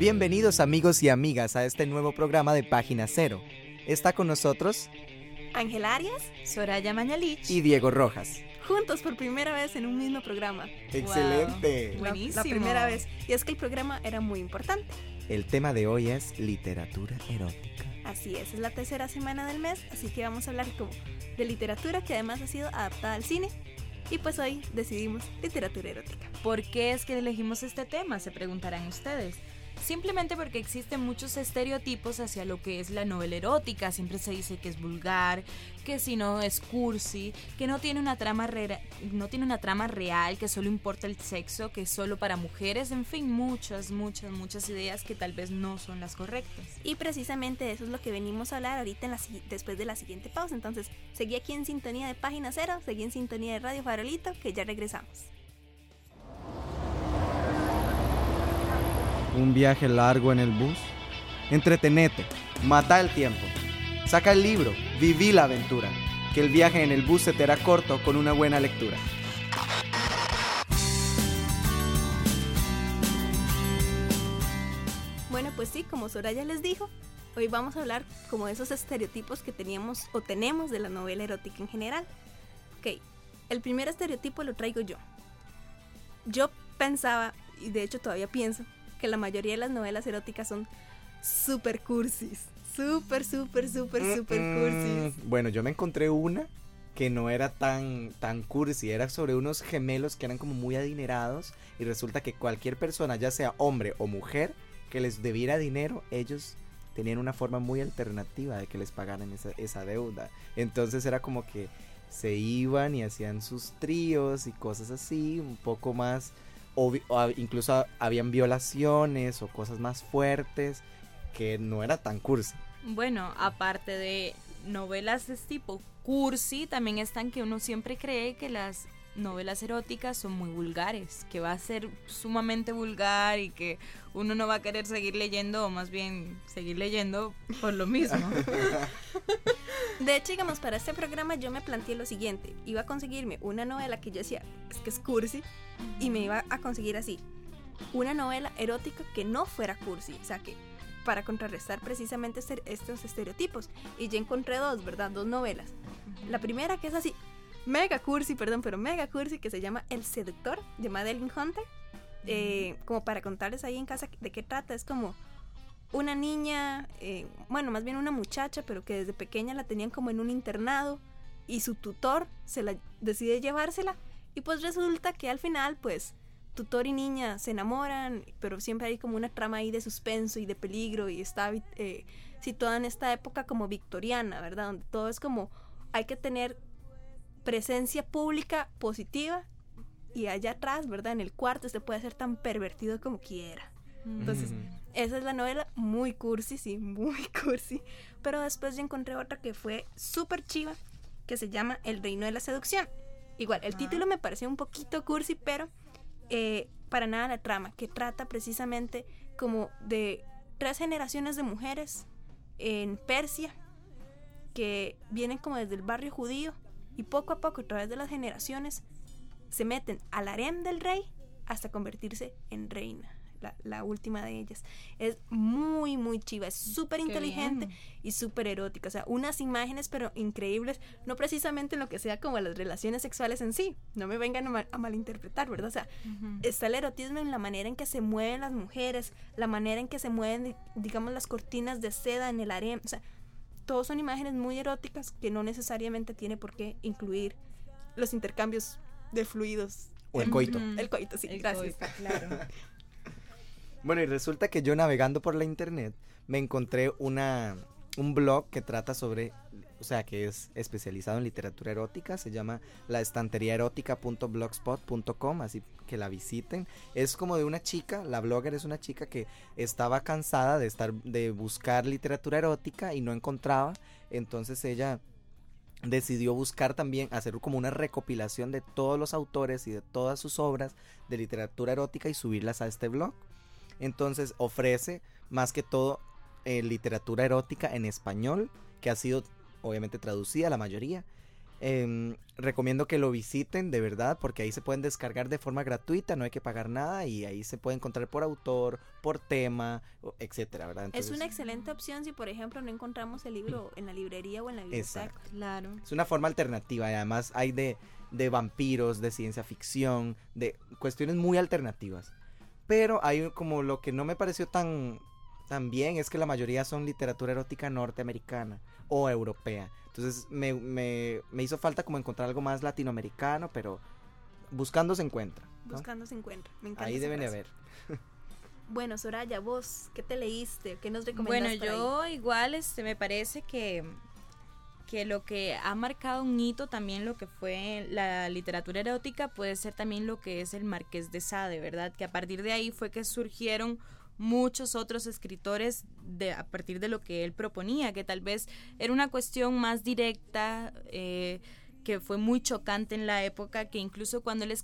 Bienvenidos amigos y amigas a este nuevo programa de Página Cero. Está con nosotros Ángel Arias, Soraya Mañalich y Diego Rojas. juntos por primera vez en un mismo programa. Excelente. Buenísimo. La primera vez. Y es que el programa era muy importante. El tema de hoy es literatura erótica. Así es, es la tercera semana del mes, así que vamos a hablar como de literatura que además ha sido adaptada al cine. Y pues hoy decidimos literatura erótica. ¿Por qué es que elegimos este tema? Se preguntarán ustedes. Simplemente porque existen muchos estereotipos hacia lo que es la novela erótica. Siempre se dice que es vulgar, que si no es cursi, que no tiene una trama re- no tiene una trama real, que solo importa el sexo, que es solo para mujeres, en fin, muchas, muchas, muchas ideas que tal vez no son las correctas. Y precisamente eso es lo que venimos a hablar ahorita en la, después de la siguiente pausa. Entonces, seguí aquí en sintonía de Página Cero, seguí en sintonía de Radio Farolito, que ya regresamos. Un viaje largo en el bus. Entretenete, mata el tiempo. Saca el libro, viví la aventura. Que el viaje en el bus se te hará corto con una buena lectura. Bueno, pues sí, como Soraya les dijo, hoy vamos a hablar como de esos estereotipos que teníamos o tenemos de la novela erótica en general. Ok, el primer estereotipo lo traigo yo. Yo pensaba, y de hecho todavía pienso, que la mayoría de las novelas eróticas son super cursis. Súper, súper, súper, súper cursis. Mm, Bueno, yo me encontré una que no era tan, tan cursi, era sobre unos gemelos que eran como muy adinerados y resulta que cualquier persona, ya sea hombre o mujer, que les debiera dinero, ellos tenían una forma muy alternativa de que les pagaran esa, esa deuda. Entonces era como que se iban y hacían sus tríos y cosas así, un poco más, o incluso habían violaciones o cosas más fuertes que no era tan cursi. Bueno, aparte de novelas de este tipo cursi, también están que uno siempre cree que las novelas eróticas son muy vulgares, que va a ser sumamente vulgar y que uno no va a querer seguir leyendo, o más bien seguir leyendo por lo mismo. De hecho, digamos, para este programa yo me planteé lo siguiente. Iba a conseguirme una novela que yo decía, es que es cursi, y me iba a conseguir así. Una novela erótica que no fuera cursi. O sea, que para contrarrestar precisamente este- estos estereotipos. Y ya encontré dos, ¿verdad? Dos novelas. La primera que es así, mega cursi, perdón, pero mega cursi, que se llama El Seductor, de Madeline Hunter. Eh, como para contarles ahí en casa de qué trata, es como una niña, eh, bueno, más bien una muchacha, pero que desde pequeña la tenían como en un internado y su tutor se la decide llevársela y pues resulta que al final pues tutor y niña se enamoran, pero siempre hay como una trama ahí de suspenso y de peligro y está eh, situada en esta época como victoriana, ¿verdad? Donde todo es como hay que tener presencia pública positiva y allá atrás, ¿verdad? En el cuarto usted puede ser tan pervertido como quiera. Entonces, Ujú. esa es la novela muy cursi, sí, muy cursi. Pero después yo encontré otra que fue súper chiva, que se llama El Reino de la Seducción. Igual, el Ah. título me pareció un poquito cursi, pero eh, para nada la trama, que trata precisamente como de tres generaciones de mujeres en Persia, que vienen como desde el barrio judío y poco a poco, a través de las generaciones, se meten al harem del rey hasta convertirse en reina. La, la última de ellas. Es muy, muy chiva, es súper inteligente bien. y súper erótica. O sea, unas imágenes, pero increíbles, no precisamente en lo que sea como las relaciones sexuales en sí. No me vengan a, mal- a malinterpretar, ¿verdad? O sea, está el erotismo en la manera en que se mueven las mujeres, la manera en que se mueven, digamos, las cortinas de seda en el harem. O sea, todos son imágenes muy eróticas que no necesariamente tiene por qué incluir los intercambios de fluidos. O el coito. Ujú. El coito, sí, El gracias. coito, claro. Bueno, y resulta que yo navegando por la internet me encontré una, un blog que trata sobre, o sea, que es especializado en literatura erótica, se llama la estantería erótica.blogspot.com, así que la visiten. Es como de una chica, la blogger es una chica que estaba cansada de estar de buscar literatura erótica y no encontraba, entonces ella decidió buscar también hacer como una recopilación de todos los autores y de todas sus obras de literatura erótica y subirlas a este blog. Entonces ofrece más que todo eh, literatura erótica en español, que ha sido obviamente traducida la mayoría. Em, recomiendo que lo visiten de verdad porque ahí se pueden descargar de forma gratuita, no hay que pagar nada y ahí se puede encontrar por autor, por tema, etcétera, ¿verdad? es una excelente opción si por ejemplo no encontramos el libro en la librería o en la biblioteca. Claro. Es una forma alternativa y además hay de, de vampiros, de ciencia ficción, de cuestiones muy alternativas. Pero hay como lo que no me pareció tan, tan bien es que la mayoría son literatura erótica norteamericana o europea. Entonces me, me, me, hizo falta como encontrar algo más latinoamericano, pero buscando se encuentra. Buscando se encuentra. Me encanta. Ahí deben de haber. Bueno, Soraya, vos, ¿qué te leíste? ¿Qué nos recomiendas? Bueno, yo igual este, me parece que, que lo que ha marcado un hito también lo que fue la literatura erótica puede ser también lo que es el Marqués de Sade, ¿verdad? Que a partir de ahí fue que surgieron muchos otros escritores de, a partir de lo que él proponía, que tal vez era una cuestión más directa, eh, que fue muy chocante en la época, que incluso cuando él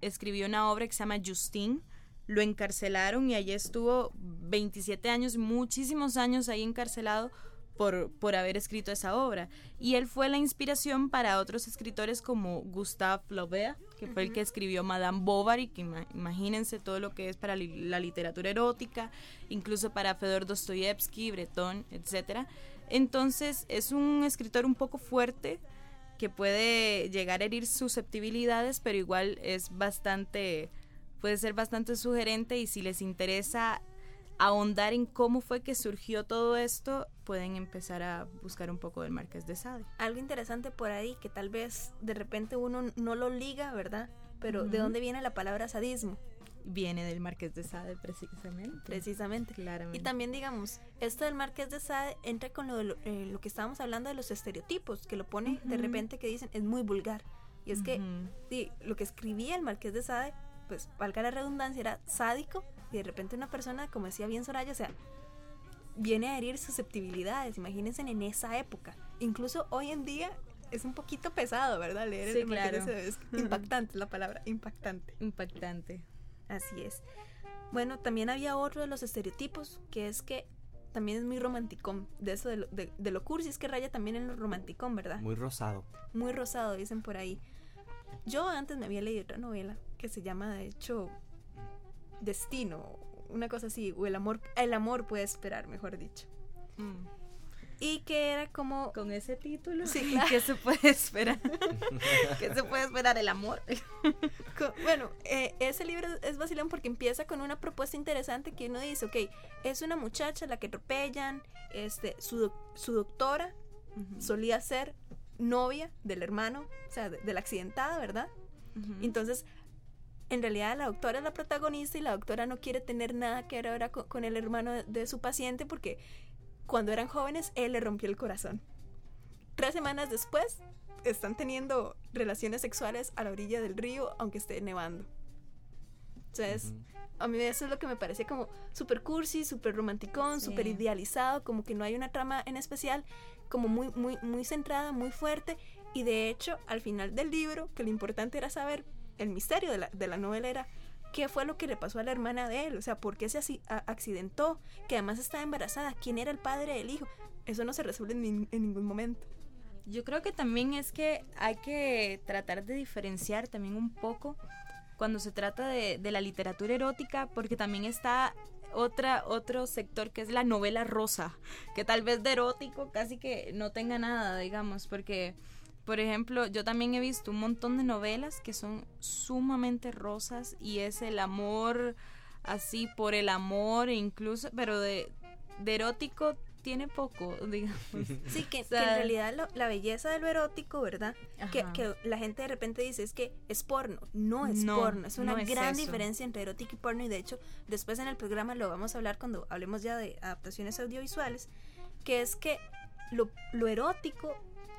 escribió una obra que se llama Justine, lo encarcelaron y allí estuvo 27 años, muchísimos años ahí encarcelado por, por haber escrito esa obra. Y él fue la inspiración para otros escritores como Gustave Flaubert, que fue el que escribió Madame Bovary, que imagínense todo lo que es para la literatura erótica, incluso para Fedor Dostoyevsky, Breton, etc. Entonces es un escritor un poco fuerte que puede llegar a herir susceptibilidades, pero igual es bastante, puede ser bastante sugerente y si les interesa ahondar en cómo fue que surgió todo esto, pueden empezar a buscar un poco del Marqués de Sade. Algo interesante por ahí que tal vez de repente uno no lo liga, ¿verdad? Pero ¿de dónde viene la palabra sadismo? Viene del Marqués de Sade precisamente. Precisamente. Claramente. Y también digamos, esto del Marqués de Sade entra con lo, eh, lo que estábamos hablando de los estereotipos, que lo pone de repente que dicen es muy vulgar. Y es que sí, lo que escribía el Marqués de Sade, pues valga la redundancia, era sádico y de repente una persona, como decía bien Soraya, o sea, viene a herir susceptibilidades, imagínense en esa época. Incluso hoy en día es un poquito pesado, ¿verdad? Leer sí, claro. es impactante la palabra, impactante. Impactante. Así es. Bueno, también había otro de los estereotipos, que es que también es muy romanticón, de eso de lo, de, de lo cursi, es que raya también en lo romanticón, ¿verdad? Muy rosado. Muy rosado, dicen por ahí. Yo antes me había leído otra novela que se llama, de hecho, destino, una cosa así, o el amor, el amor puede esperar, mejor dicho. Mm. Y que era como... Con ese título, Sí, claro. ¿qué se puede esperar? ¿Qué se puede esperar? El amor. con- bueno, eh, ese libro es vacilón porque empieza con una propuesta interesante que uno dice, ok, es una muchacha la que atropellan, este, su, doc- su doctora solía ser novia del hermano, o sea, de, de la accidentada, ¿verdad? Entonces, en realidad la doctora es la protagonista y la doctora no quiere tener nada que ver ahora con, con el hermano de, de su paciente porque cuando eran jóvenes él le rompió el corazón. Tres semanas después están teniendo relaciones sexuales a la orilla del río aunque esté nevando. Entonces, a mí eso es lo que me parece como súper cursi, súper romanticón, Sí. súper idealizado, como que no hay una trama en especial, como muy, muy, muy centrada, muy fuerte. Y de hecho, al final del libro, que lo importante era saber, el misterio de la, de la novela era qué fue lo que le pasó a la hermana de él, o sea, por qué se accidentó, que además estaba embarazada, quién era el padre del hijo. Eso no se resuelve en ningún momento. Yo creo que también es que hay que tratar de diferenciar también un poco cuando se trata de, de la literatura erótica, porque también está otra, otro sector que es la novela rosa, que tal vez de erótico casi que no tenga nada, digamos, porque, por ejemplo, yo también he visto un montón de novelas que son sumamente rosas y es el amor así por el amor e incluso, pero de, de erótico tiene poco, digamos. Sí, que, O sea- que en realidad lo- la belleza de lo erótico, ¿verdad? Que, que la gente de repente dice es que es porno. No es No, porno. Es una no gran diferencia entre erótico y porno. Y de hecho, después en el programa lo vamos a hablar cuando hablemos ya de adaptaciones audiovisuales. Que es que lo, lo erótico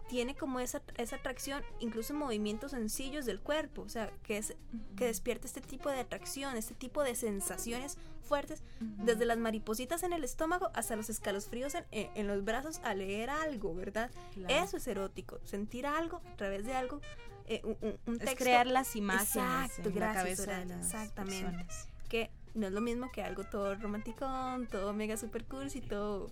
tiene como esa, esa atracción, incluso en movimientos sencillos del cuerpo, o sea, que, es, que despierta este tipo de atracción, este tipo de sensaciones fuertes, desde las maripositas en el estómago hasta los escalofríos en, en, en los brazos a leer algo, ¿verdad? Claro. Eso es erótico, sentir algo a través de algo, eh, un, un- un Es texto crear las imágenes Exacto, en la cabeza de Soraya, las exactamente. personas. que no es lo mismo que algo todo romanticón, todo mega super cursi, todo,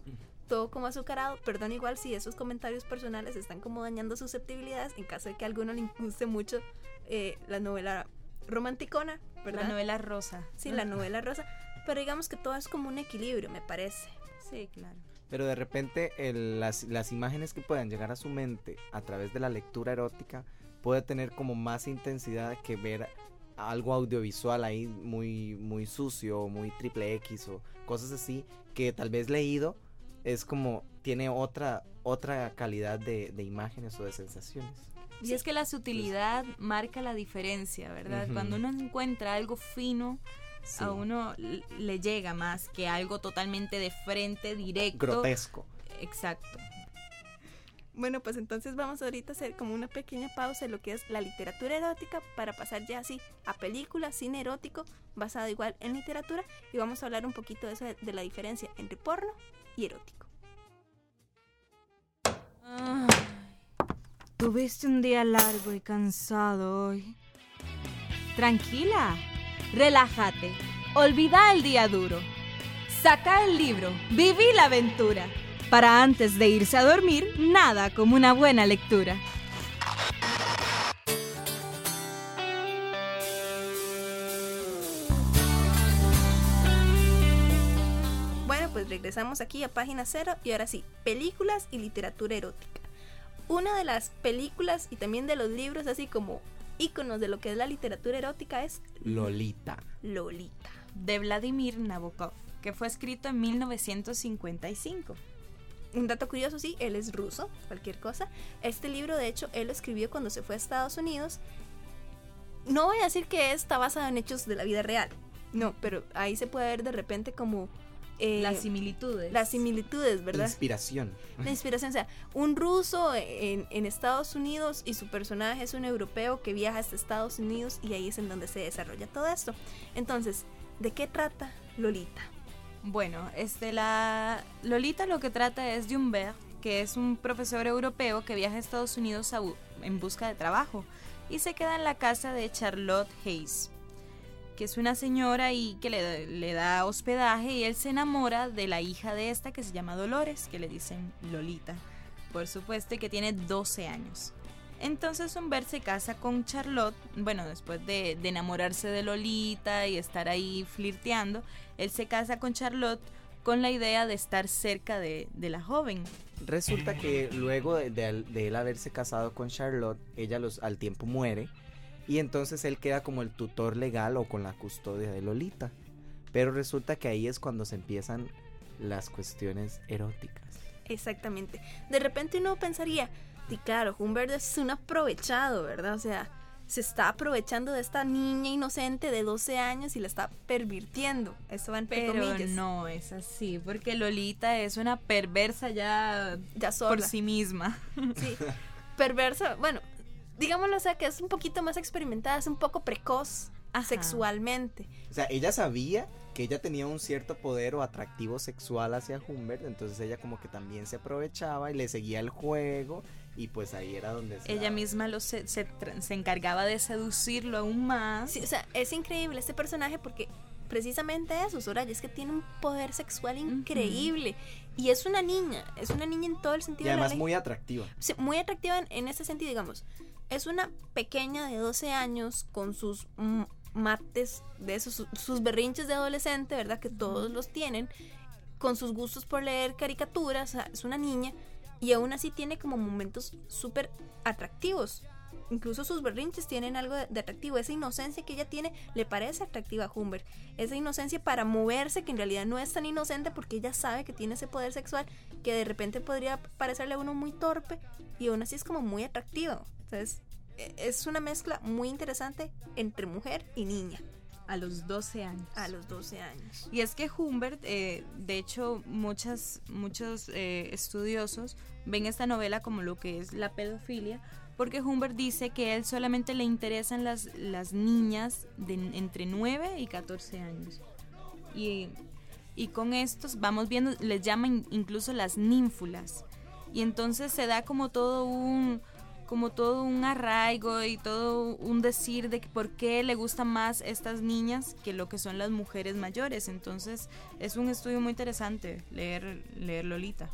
todo como azucarado. Perdón igual si esos comentarios personales están como dañando susceptibilidades en caso de que a alguno le guste mucho eh, la novela romanticona, ¿verdad? La novela rosa. Sí, la novela rosa. Pero digamos que todo es como un equilibrio, me parece. Sí, claro. Pero de repente el- las, las imágenes que puedan llegar a su mente a través de la lectura erótica puede tener como más intensidad que ver algo audiovisual ahí muy, muy sucio, muy triple X o cosas así que tal vez leído es como tiene otra, otra calidad de, de imágenes o de sensaciones. Y es que la sutilidad marca la diferencia, ¿verdad? Cuando uno encuentra algo fino, Sí. a uno le llega más que algo totalmente de frente, directo. Grotesco. Exacto. Bueno, pues entonces vamos ahorita a hacer como una pequeña pausa en lo que es la literatura erótica para pasar ya así a películas, cine erótico, basado igual en literatura y vamos a hablar un poquito de, eso, de la diferencia entre porno erótico. Tuviste un día largo y cansado hoy. Tranquila, relájate, olvida el día duro. Saca el libro, viví la aventura. Para antes de irse a dormir, nada como una buena lectura. Pues regresamos aquí a página cero y ahora sí, películas y literatura erótica. Una de las películas y también de los libros así como íconos de lo que es la literatura erótica es Lolita. Lolita. De Vladimir Nabokov, que fue escrito en 1955. Un dato curioso, sí, él es ruso, cualquier cosa. Este libro, de hecho, él lo escribió cuando se fue a Estados Unidos. No voy a decir que está basado en hechos de la vida real, no, pero ahí se puede ver de repente como... eh, Las similitudes. las similitudes, ¿verdad? Inspiración. La inspiración, o sea, un ruso en, en Estados Unidos y su personaje es un europeo que viaja hasta Estados Unidos y ahí es en donde se desarrolla todo esto. Entonces, ¿de qué trata Lolita? Bueno, este, la Lolita lo que trata es de Humbert, que es un profesor europeo que viaja a Estados Unidos a bu- en busca de trabajo y se queda en la casa de Charlotte Hayes, es una señora y que le, le da hospedaje y él se enamora de la hija de esta que se llama Dolores, que le dicen Lolita, por supuesto, y que tiene 12 años. Entonces Humbert se casa con Charlotte, bueno, después de, de enamorarse de Lolita y estar ahí flirteando, él se casa con Charlotte con la idea de estar cerca de, de la joven. Resulta que luego de, de- de él haberse casado con Charlotte, ella los, al tiempo muere y entonces él queda como el tutor legal o con la custodia de Lolita. Pero resulta que ahí es cuando se empiezan las cuestiones eróticas. Exactamente. De repente uno pensaría, y claro, Humbert es un aprovechado, ¿verdad? O sea, se está aprovechando de esta niña inocente de 12 años y la está pervirtiendo. Eso va entre Pero comillas. no es así, porque Lolita es una perversa ya Ya sola. por sí misma. Sí. Perversa, bueno, digámoslo, o sea, que es un poquito más experimentada, es un poco precoz Ajá. sexualmente. O sea, ella sabía que ella tenía un cierto poder o atractivo sexual hacia Humbert, entonces ella como que también se aprovechaba y le seguía el juego y pues ahí era donde se Ella daba. misma lo se, se se encargaba de seducirlo aún más. Sí, o sea, es increíble este personaje porque precisamente eso, Soraya, es que tiene un poder sexual increíble. Y es una niña, es una niña en todo el sentido Y de la además muy atractiva. Sí, muy atractiva en, en ese sentido, digamos. Es una pequeña de 12 años con sus mates, de esos, sus, sus berrinches de adolescente, ¿verdad? Que todos los tienen, con sus gustos por leer caricaturas, o sea, es una niña y aún así tiene como momentos súper atractivos. Incluso sus berrinches tienen algo de, de atractivo. Esa inocencia que ella tiene le parece atractiva a Humber. Esa inocencia para moverse, que en realidad no es tan inocente porque ella sabe que tiene ese poder sexual que de repente podría parecerle a uno muy torpe y aún así es como muy atractivo. Entonces, e- es una mezcla muy interesante entre mujer y niña. a los 12 años. A los 12 años. Y es que Humbert, eh, de hecho, muchas, muchos eh, estudiosos ven esta novela como lo que es la pedofilia, porque Humbert dice que él solamente le interesan las, las niñas de entre 9 y 14 años. Y, y con estos vamos viendo, les llaman incluso las ninfulas. Y entonces se da como todo un como todo un arraigo y todo un decir de por qué le gustan más estas niñas que lo que son las mujeres mayores. Entonces es un estudio muy interesante leer, leer Lolita.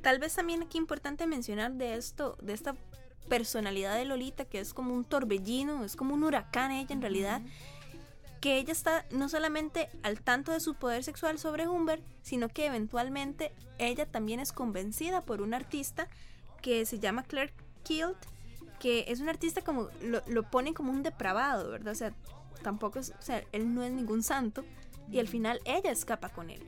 Tal vez también aquí importante mencionar de esto, de esta personalidad de Lolita, que es como un torbellino, es como un huracán ella en realidad, que ella está no solamente al tanto de su poder sexual sobre Humbert, sino que eventualmente ella también es convencida por un artista que se llama Claire Kilt, que es un artista como lo, lo ponen como un depravado, ¿verdad? O sea, tampoco es, o sea, él no es ningún santo y al final ella escapa con él.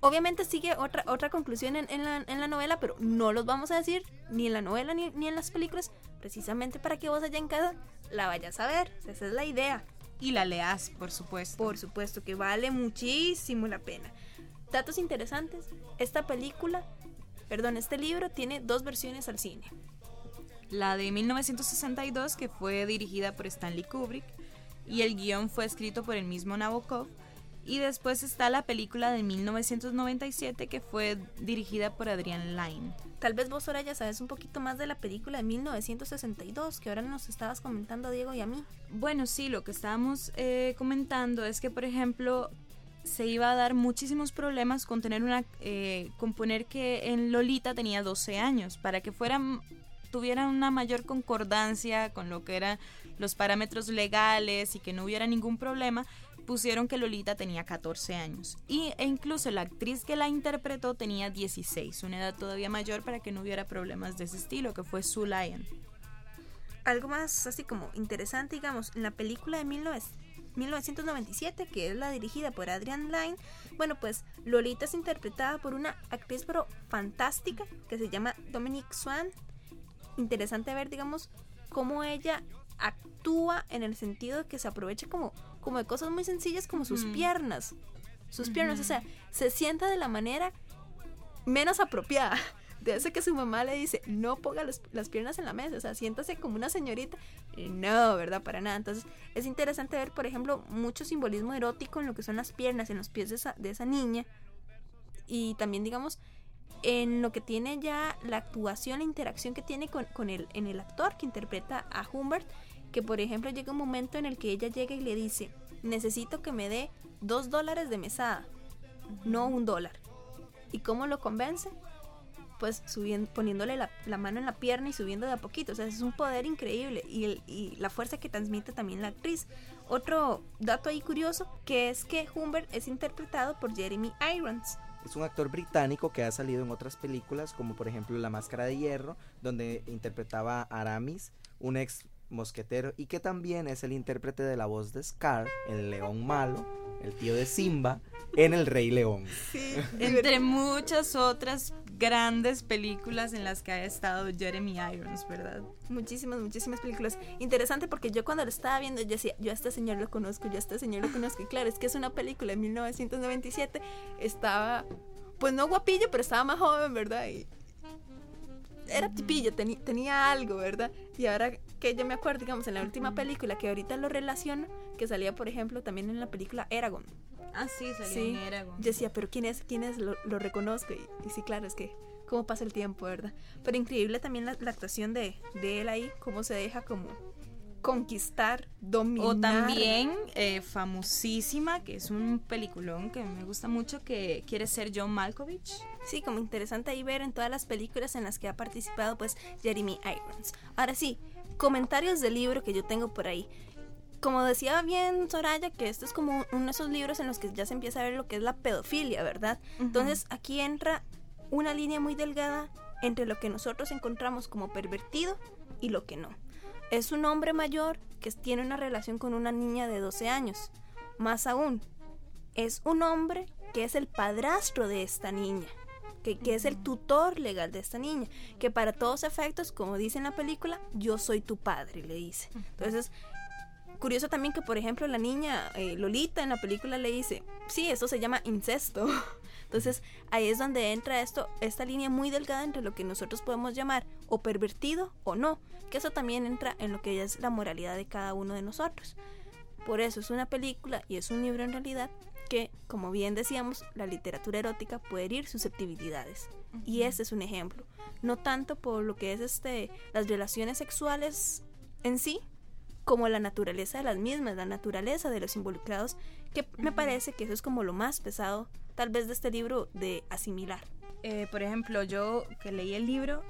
Obviamente sigue otra, otra conclusión en, en, la, en la novela, pero no los vamos a decir ni en la novela ni, ni en las películas, precisamente para que vos allá en casa la vayas a ver. esa es la idea. Y la leas, por supuesto. Por supuesto, que vale muchísimo la pena. Datos interesantes, esta película, perdón, este libro tiene dos versiones al cine la de 1962 que fue dirigida por Stanley Kubrick y el guion fue escrito por el mismo Nabokov y después está la película de 1997 que fue dirigida por Adrian Lyne. Tal vez vos ahora ya sabes un poquito más de la película de 1962 que ahora nos estabas comentando Diego y a mí. Bueno, sí, lo que estábamos eh, comentando es que por ejemplo se iba a dar muchísimos problemas con tener una eh, con poner que en Lolita tenía 12 años para que fueran tuvieran una mayor concordancia con lo que eran los parámetros legales y que no hubiera ningún problema, pusieron que Lolita tenía 14 años. Y, e incluso la actriz que la interpretó tenía 16, una edad todavía mayor para que no hubiera problemas de ese estilo, que fue Sue Lyon. Algo más así como interesante, digamos, en la película de 1997, que es la dirigida por Adrian Lyne, bueno, pues Lolita es interpretada por una actriz pero fantástica que se llama Dominique Swan interesante ver, digamos, cómo ella actúa en el sentido de que se aprovecha como, como de cosas muy sencillas como sus piernas. Sus piernas, o sea, se sienta de la manera menos apropiada. De que su mamá le dice, no ponga las piernas en la mesa, o sea, siéntase como una señorita. no, ¿verdad? Para nada. Entonces, es interesante ver, por ejemplo, mucho simbolismo erótico en lo que son las piernas, en los pies de esa, de esa niña. Y también, digamos, en lo que tiene ya la actuación, la interacción que tiene con, el, en el actor que interpreta a Humbert, que por ejemplo llega un momento en el que ella llega y le dice, necesito que me dé dos dólares de mesada, no un dólar. ¿Y cómo lo convence? Pues subiendo, poniéndole la, mano en la pierna y subiendo de a poquito. O sea, es un poder increíble y, y la fuerza que transmite también la actriz. Otro dato ahí curioso, que es que Humbert es interpretado por Jeremy Irons es un actor británico que ha salido en otras películas, como por ejemplo La Máscara de Hierro, donde interpretaba a Aramis, un ex mosquetero, y que también es el intérprete de la voz de Scar, el león malo, el tío de Simba, en El Rey León. Entre muchas otras grandes películas en las que ha estado Jeremy Irons, ¿verdad? Muchísimas, muchísimas películas. Interesante porque yo cuando lo estaba viendo, yo decía, yo a este señor lo conozco, yo a este señor lo conozco. Y claro, es que es una película de 1997. Estaba, pues no guapillo, pero estaba más joven, ¿verdad? Y era tipillo, tenía algo, ¿verdad? Y ahora que yo me acuerdo, digamos, en la última película, que ahorita lo relaciono, que salía, por ejemplo, también en la película Eragon. Ah, sí, salía en Eragon. Yo decía, pero ¿quién es? ¿Quién es? Lo, reconozco. Y, sí, claro, es que cómo pasa el tiempo, ¿verdad? Pero increíble también la, actuación de, de él ahí, cómo se deja como conquistar, dominar. O también eh, famosísima, que es un peliculón que me gusta mucho, que quiere ser John Malkovich. Sí, como interesante ahí ver en todas las películas en las que ha participado pues Jeremy Irons. Ahora sí, comentarios del libro que yo tengo por ahí. Como decía bien Soraya, que esto es como uno de esos libros en los que ya se empieza a ver lo que es la pedofilia, ¿verdad? Entonces aquí entra una línea muy delgada entre lo que nosotros encontramos como pervertido y lo que no. Es un hombre mayor que tiene una relación con una niña de 12 años. Más aún, es un hombre que es el padrastro de esta niña, que, es el tutor legal de esta niña, que para todos efectos, como dice en la película, yo soy tu padre, le dice. Entonces, Curioso también que, por ejemplo, la niña eh, Lolita en la película le dice, sí, eso se llama incesto. Entonces ahí es donde entra esto, esta línea muy delgada entre lo que nosotros podemos llamar o pervertido o no, que eso también entra en lo que es la moralidad de cada uno de nosotros. Por eso es una película y es un libro en realidad que, como bien decíamos, la literatura erótica puede herir susceptibilidades. Y este es un ejemplo. No tanto por lo que es este las relaciones sexuales en sí, como la naturaleza de las mismas, la naturaleza de los involucrados, que me parece que eso es como lo más pesado, tal vez, de este libro de asimilar. Eh, por ejemplo, yo que leí el libro,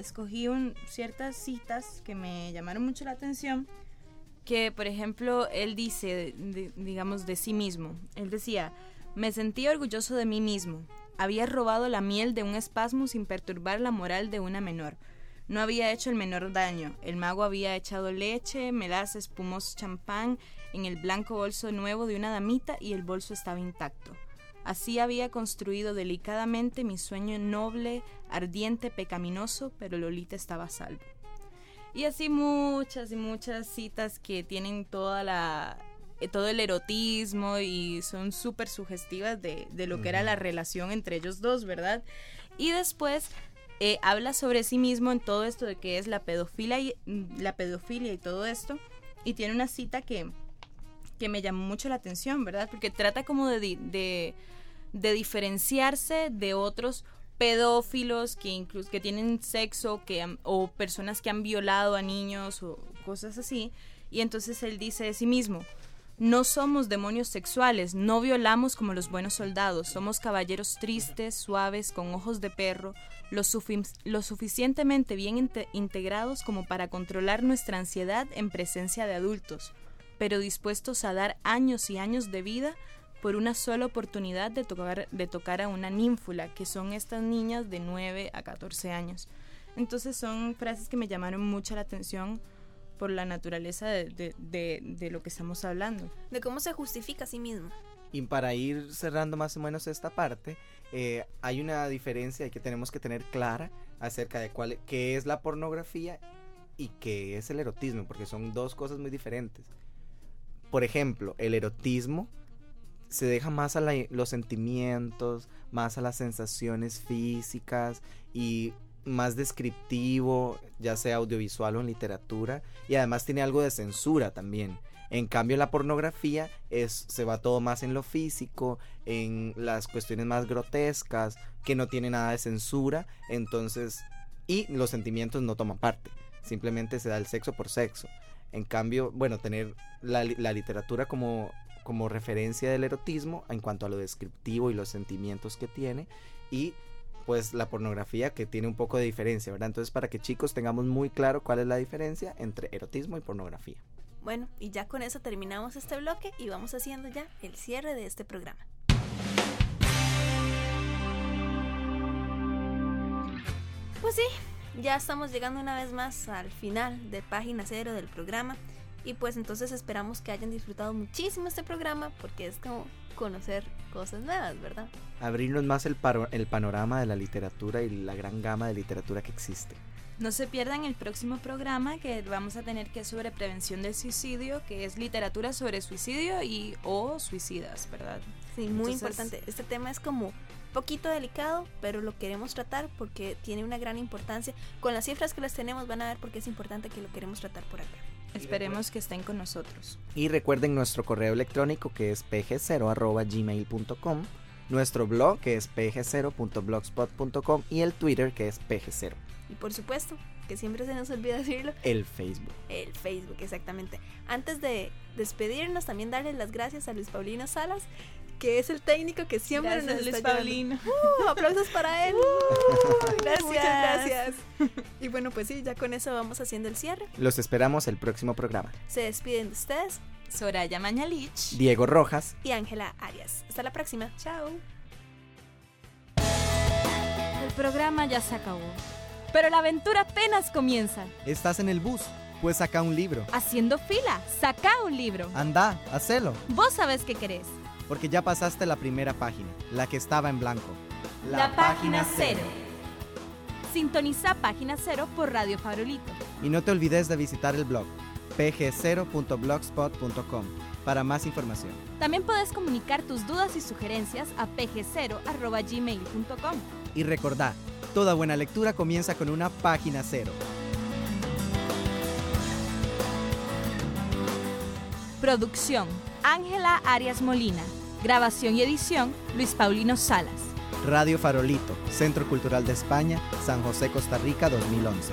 escogí un, ciertas citas que me llamaron mucho la atención, que por ejemplo, él dice, digamos, de sí mismo, él decía, me sentí orgulloso de mí mismo, había robado la miel de un espasmo sin perturbar la moral de una menor. No había hecho el menor daño. El mago había echado leche, melaza, espumoso champán en el blanco bolso nuevo de una damita y el bolso estaba intacto. Así había construido delicadamente mi sueño noble, ardiente, pecaminoso, pero Lolita estaba a salvo. Y así muchas y muchas citas que tienen toda la eh, todo el erotismo y son súper sugestivas de, lo que era la relación entre ellos dos, ¿verdad? Y después eh, habla sobre sí mismo en todo esto de que es la pedofilia y, mm, la pedofilia y todo esto. Y tiene una cita que, que me llamó mucho la atención, ¿verdad? Porque trata como de, de, de diferenciarse de otros pedófilos que incluso que tienen sexo que o personas que han violado a niños o cosas así. Y entonces él dice de sí mismo no somos demonios sexuales, no violamos como los buenos soldados, somos caballeros tristes, suaves, con ojos de perro, lo, suficientemente bien integrados como para controlar nuestra ansiedad en presencia de adultos, pero dispuestos a dar años y años de vida por una sola oportunidad de tocar, de tocar a una ninfula, que son estas niñas de 9 a 14 años. Entonces son frases que me llamaron mucho la atención por la naturaleza de, lo que estamos hablando. De cómo se justifica a sí mismo. Y para ir cerrando más o menos esta parte, eh, hay una diferencia que tenemos que tener clara acerca de cuál, qué es la pornografía y qué es el erotismo, porque son dos cosas muy diferentes. Por ejemplo, el erotismo se deja más a los sentimientos, más a las sensaciones físicas y más descriptivo, ya sea audiovisual o en literatura, y además tiene algo de censura también. En cambio, la pornografía es, se va todo más en lo físico, en las cuestiones más grotescas, que no tiene nada de censura, entonces, y los sentimientos no toman parte, simplemente se da el sexo por sexo. En cambio, bueno, tener la, la literatura como, como referencia del erotismo en cuanto a lo descriptivo y los sentimientos que tiene, y pues la pornografía que tiene un poco de diferencia, ¿verdad? Entonces para que chicos tengamos muy claro cuál es la diferencia entre erotismo y pornografía. Bueno, y ya con eso terminamos este bloque y vamos haciendo ya el cierre de este programa. Pues sí, ya estamos llegando una vez más al final de página cero del programa. Y pues entonces esperamos que hayan disfrutado muchísimo este programa porque es como conocer cosas nuevas, ¿verdad? Abrirnos más el, el panorama de la literatura y la gran gama de literatura que existe. No se pierdan el próximo programa que vamos a tener que es sobre prevención del suicidio, que es literatura sobre suicidio y o suicidas, ¿verdad? Sí, muy importante. Este tema es como poquito delicado, pero lo queremos tratar porque tiene una gran importancia. Con las cifras que les tenemos van a ver por qué es importante que lo queremos tratar por acá. Esperemos que estén con nosotros. Y recuerden nuestro correo electrónico que es pg0.gmail.com, nuestro blog que es pg0.blogspot.com y el Twitter que es pg0. Y por supuesto, que siempre se nos olvida decirlo. El Facebook. El Facebook, exactamente. Antes de despedirnos, también darles las gracias a Luis Paulino Salas, que es el técnico que siempre gracias, nos Luis está. Uh, aplausos para él. Uh, gracias. Muchas gracias. Y bueno, pues sí, ya con eso vamos haciendo el cierre. Los esperamos el próximo programa. Se despiden de ustedes. Soraya Mañalich, Diego Rojas y Ángela Arias. Hasta la próxima. Chao. El programa ya se acabó. Pero la aventura apenas comienza. Estás en el bus. Pues saca un libro. Haciendo fila, saca un libro. Anda, hacelo. Vos sabés qué querés porque ya pasaste la primera página, la que estaba en blanco. La, página cero. Sintoniza Página Cero por Radio Farolito. Y no te olvides de visitar el blog pg0.blogspot.com para más información. También puedes comunicar tus dudas y sugerencias a pg0.gmail.com. Y recordá, toda buena lectura comienza con una página cero. Producción, Ángela Arias Molina. Grabación y edición, Luis Paulino Salas. Radio Farolito, Centro Cultural de España, San José, Costa Rica 2011.